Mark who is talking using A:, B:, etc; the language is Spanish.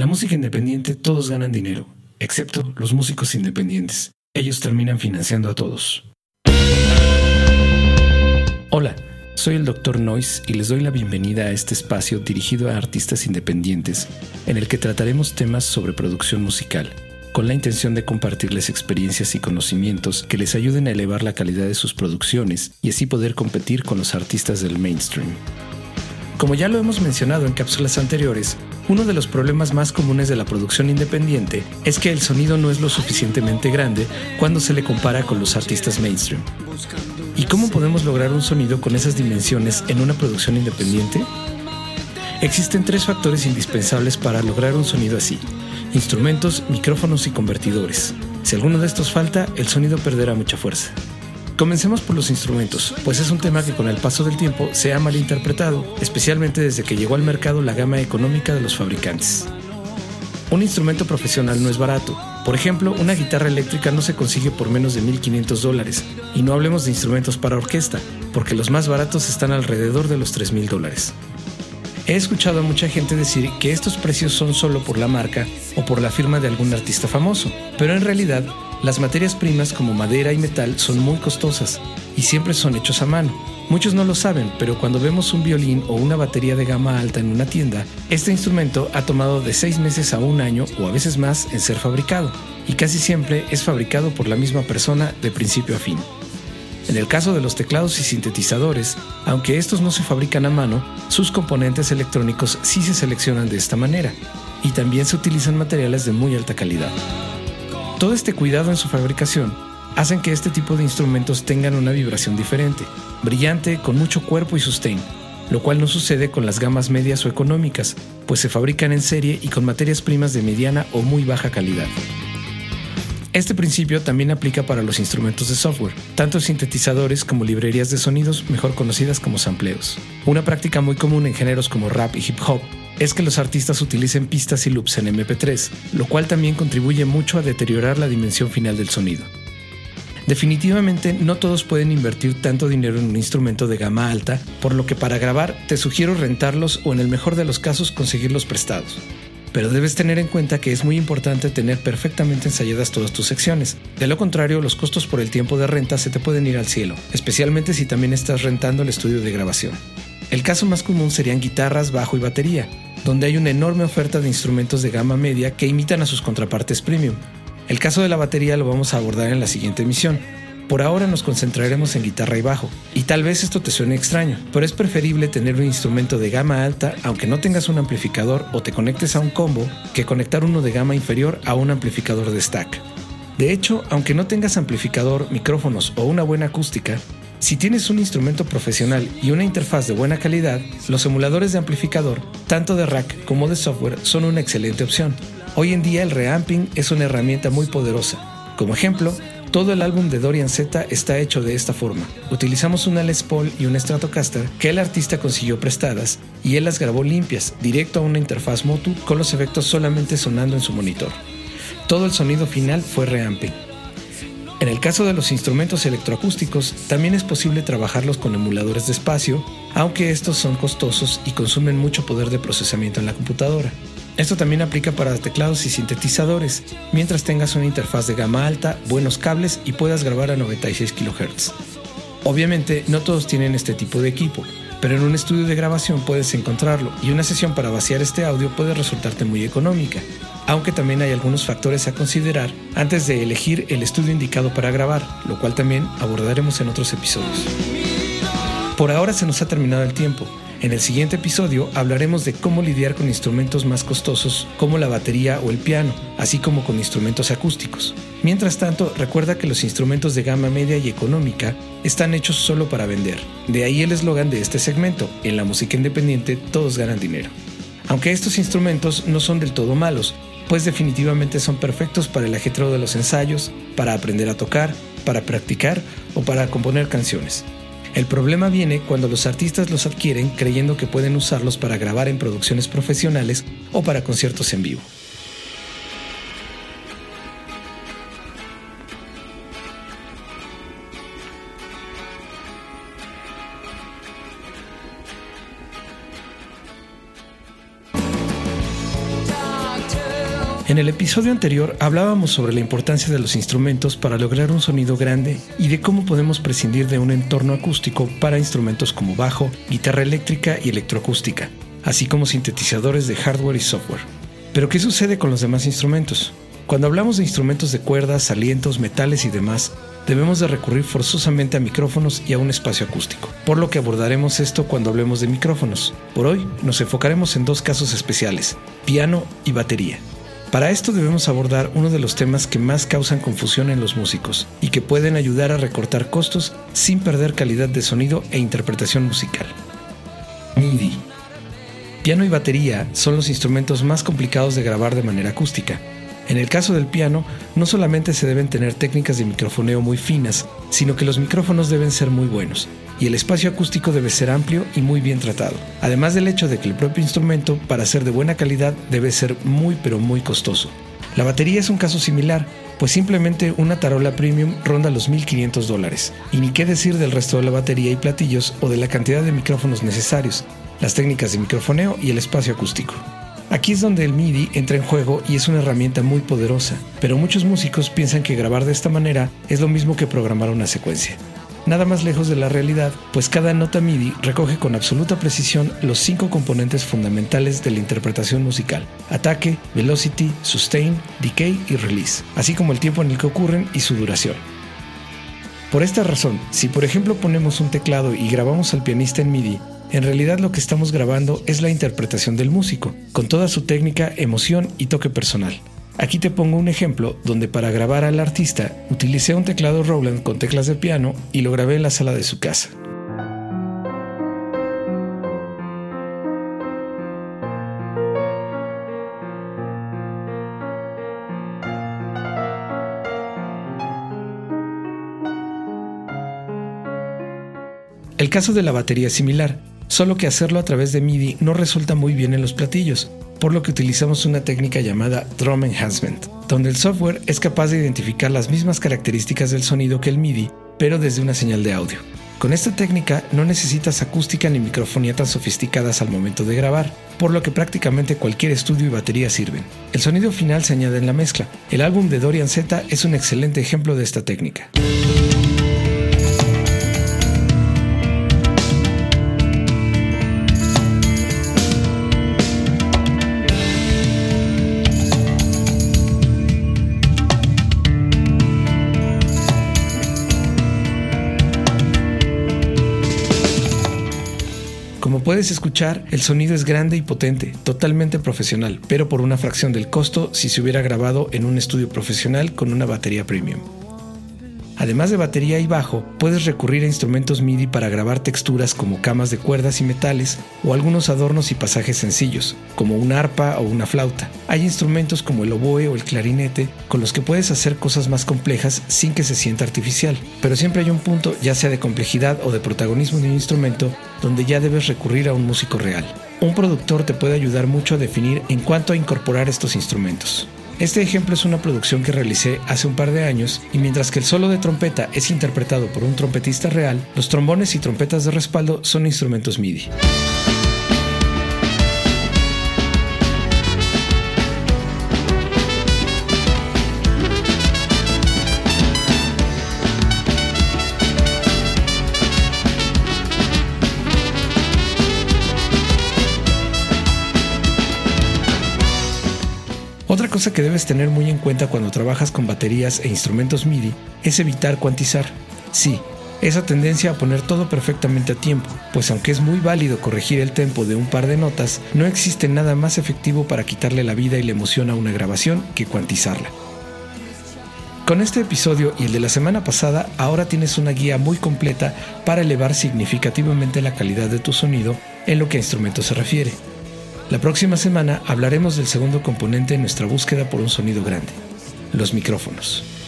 A: La música independiente todos ganan dinero, excepto los músicos independientes. Ellos terminan financiando a todos. Hola, soy el Dr. Noise y les doy la bienvenida a este espacio dirigido a artistas independientes, en el que trataremos temas sobre producción musical, con la intención de compartirles experiencias y conocimientos que les ayuden a elevar la calidad de sus producciones y así poder competir con los artistas del mainstream. Como ya lo hemos mencionado en cápsulas anteriores, uno de los problemas más comunes de la producción independiente es que el sonido no es lo suficientemente grande cuando se le compara con los artistas mainstream. ¿Y cómo podemos lograr un sonido con esas dimensiones en una producción independiente? Existen tres factores indispensables para lograr un sonido así. Instrumentos, micrófonos y convertidores. Si alguno de estos falta, el sonido perderá mucha fuerza. Comencemos por los instrumentos, pues es un tema que con el paso del tiempo se ha malinterpretado, especialmente desde que llegó al mercado la gama económica de los fabricantes. Un instrumento profesional no es barato. Por ejemplo, una guitarra eléctrica no se consigue por menos de 1.500 dólares, y no hablemos de instrumentos para orquesta, porque los más baratos están alrededor de los 3.000 dólares. He escuchado a mucha gente decir que estos precios son solo por la marca o por la firma de algún artista famoso, pero en realidad las materias primas como madera y metal son muy costosas y siempre son hechos a mano. Muchos no lo saben, pero cuando vemos un violín o una batería de gama alta en una tienda, este instrumento ha tomado de seis meses a un año o a veces más en ser fabricado, y casi siempre es fabricado por la misma persona de principio a fin. En el caso de los teclados y sintetizadores, aunque estos no se fabrican a mano, sus componentes electrónicos sí se seleccionan de esta manera, y también se utilizan materiales de muy alta calidad. Todo este cuidado en su fabricación hacen que este tipo de instrumentos tengan una vibración diferente, brillante, con mucho cuerpo y sustain, lo cual no sucede con las gamas medias o económicas, pues se fabrican en serie y con materias primas de mediana o muy baja calidad. Este principio también aplica para los instrumentos de software, tanto sintetizadores como librerías de sonidos mejor conocidas como sampleos. Una práctica muy común en géneros como rap y hip hop es que los artistas utilicen pistas y loops en MP3, lo cual también contribuye mucho a deteriorar la dimensión final del sonido. Definitivamente no todos pueden invertir tanto dinero en un instrumento de gama alta, por lo que para grabar te sugiero rentarlos o en el mejor de los casos conseguirlos prestados. Pero debes tener en cuenta que es muy importante tener perfectamente ensayadas todas tus secciones. De lo contrario, los costos por el tiempo de renta se te pueden ir al cielo, especialmente si también estás rentando el estudio de grabación. El caso más común serían guitarras, bajo y batería, donde hay una enorme oferta de instrumentos de gama media que imitan a sus contrapartes premium. El caso de la batería lo vamos a abordar en la siguiente emisión. Por ahora nos concentraremos en guitarra y bajo, y tal vez esto te suene extraño, pero es preferible tener un instrumento de gama alta aunque no tengas un amplificador o te conectes a un combo que conectar uno de gama inferior a un amplificador de stack. De hecho, aunque no tengas amplificador, micrófonos o una buena acústica, si tienes un instrumento profesional y una interfaz de buena calidad, los emuladores de amplificador, tanto de rack como de software, son una excelente opción. Hoy en día el reamping es una herramienta muy poderosa. Como ejemplo, todo el álbum de Dorian Z está hecho de esta forma. Utilizamos una Les Paul y una Stratocaster que el artista consiguió prestadas y él las grabó limpias, directo a una interfaz Motu con los efectos solamente sonando en su monitor. Todo el sonido final fue reamping. En el caso de los instrumentos electroacústicos, también es posible trabajarlos con emuladores de espacio, aunque estos son costosos y consumen mucho poder de procesamiento en la computadora. Esto también aplica para teclados y sintetizadores, mientras tengas una interfaz de gama alta, buenos cables y puedas grabar a 96 kHz. Obviamente, no todos tienen este tipo de equipo, pero en un estudio de grabación puedes encontrarlo y una sesión para vaciar este audio puede resultarte muy económica, aunque también hay algunos factores a considerar antes de elegir el estudio indicado para grabar, lo cual también abordaremos en otros episodios. Por ahora se nos ha terminado el tiempo. En el siguiente episodio hablaremos de cómo lidiar con instrumentos más costosos como la batería o el piano, así como con instrumentos acústicos. Mientras tanto, recuerda que los instrumentos de gama media y económica están hechos solo para vender. De ahí el eslogan de este segmento, en la música independiente todos ganan dinero. Aunque estos instrumentos no son del todo malos, pues definitivamente son perfectos para el ajetreo de los ensayos, para aprender a tocar, para practicar o para componer canciones. El problema viene cuando los artistas los adquieren creyendo que pueden usarlos para grabar en producciones profesionales o para conciertos en vivo. En el episodio anterior hablábamos sobre la importancia de los instrumentos para lograr un sonido grande y de cómo podemos prescindir de un entorno acústico para instrumentos como bajo, guitarra eléctrica y electroacústica, así como sintetizadores de hardware y software. Pero ¿qué sucede con los demás instrumentos? Cuando hablamos de instrumentos de cuerdas, alientos, metales y demás, debemos de recurrir forzosamente a micrófonos y a un espacio acústico, por lo que abordaremos esto cuando hablemos de micrófonos. Por hoy nos enfocaremos en dos casos especiales, piano y batería. Para esto debemos abordar uno de los temas que más causan confusión en los músicos y que pueden ayudar a recortar costos sin perder calidad de sonido e interpretación musical. MIDI. Piano y batería son los instrumentos más complicados de grabar de manera acústica. En el caso del piano, no solamente se deben tener técnicas de microfoneo muy finas, sino que los micrófonos deben ser muy buenos, y el espacio acústico debe ser amplio y muy bien tratado. Además del hecho de que el propio instrumento, para ser de buena calidad, debe ser muy pero muy costoso. La batería es un caso similar, pues simplemente una tarola premium ronda los 1.500 dólares. Y ni qué decir del resto de la batería y platillos o de la cantidad de micrófonos necesarios, las técnicas de microfoneo y el espacio acústico. Aquí es donde el MIDI entra en juego y es una herramienta muy poderosa, pero muchos músicos piensan que grabar de esta manera es lo mismo que programar una secuencia nada más lejos de la realidad, pues cada nota MIDI recoge con absoluta precisión los cinco componentes fundamentales de la interpretación musical, ataque, velocity, sustain, decay y release, así como el tiempo en el que ocurren y su duración. Por esta razón, si por ejemplo ponemos un teclado y grabamos al pianista en MIDI, en realidad lo que estamos grabando es la interpretación del músico, con toda su técnica, emoción y toque personal. Aquí te pongo un ejemplo donde para grabar al artista utilicé un teclado Roland con teclas de piano y lo grabé en la sala de su casa. El caso de la batería es similar, solo que hacerlo a través de MIDI no resulta muy bien en los platillos, por lo que utilizamos una técnica llamada Drum Enhancement, donde el software es capaz de identificar las mismas características del sonido que el MIDI, pero desde una señal de audio. Con esta técnica no necesitas acústica ni microfonía tan sofisticadas al momento de grabar, por lo que prácticamente cualquier estudio y batería sirven. El sonido final se añade en la mezcla. El álbum de Dorian Z es un excelente ejemplo de esta técnica. Puedes escuchar, el sonido es grande y potente, totalmente profesional, pero por una fracción del costo si se hubiera grabado en un estudio profesional con una batería premium. Además de batería y bajo, puedes recurrir a instrumentos MIDI para grabar texturas como camas de cuerdas y metales o algunos adornos y pasajes sencillos, como una arpa o una flauta. Hay instrumentos como el oboe o el clarinete con los que puedes hacer cosas más complejas sin que se sienta artificial, pero siempre hay un punto, ya sea de complejidad o de protagonismo de un instrumento, donde ya debes recurrir a un músico real. Un productor te puede ayudar mucho a definir en cuanto a incorporar estos instrumentos. Este ejemplo es una producción que realicé hace un par de años y mientras que el solo de trompeta es interpretado por un trompetista real, los trombones y trompetas de respaldo son instrumentos MIDI. Cosa que debes tener muy en cuenta cuando trabajas con baterías e instrumentos MIDI es evitar cuantizar. Sí, esa tendencia a poner todo perfectamente a tiempo, pues aunque es muy válido corregir el tempo de un par de notas, no existe nada más efectivo para quitarle la vida y la emoción a una grabación que cuantizarla. Con este episodio y el de la semana pasada, ahora tienes una guía muy completa para elevar significativamente la calidad de tu sonido en lo que a instrumentos se refiere. La próxima semana hablaremos del segundo componente en nuestra búsqueda por un sonido grande, los micrófonos.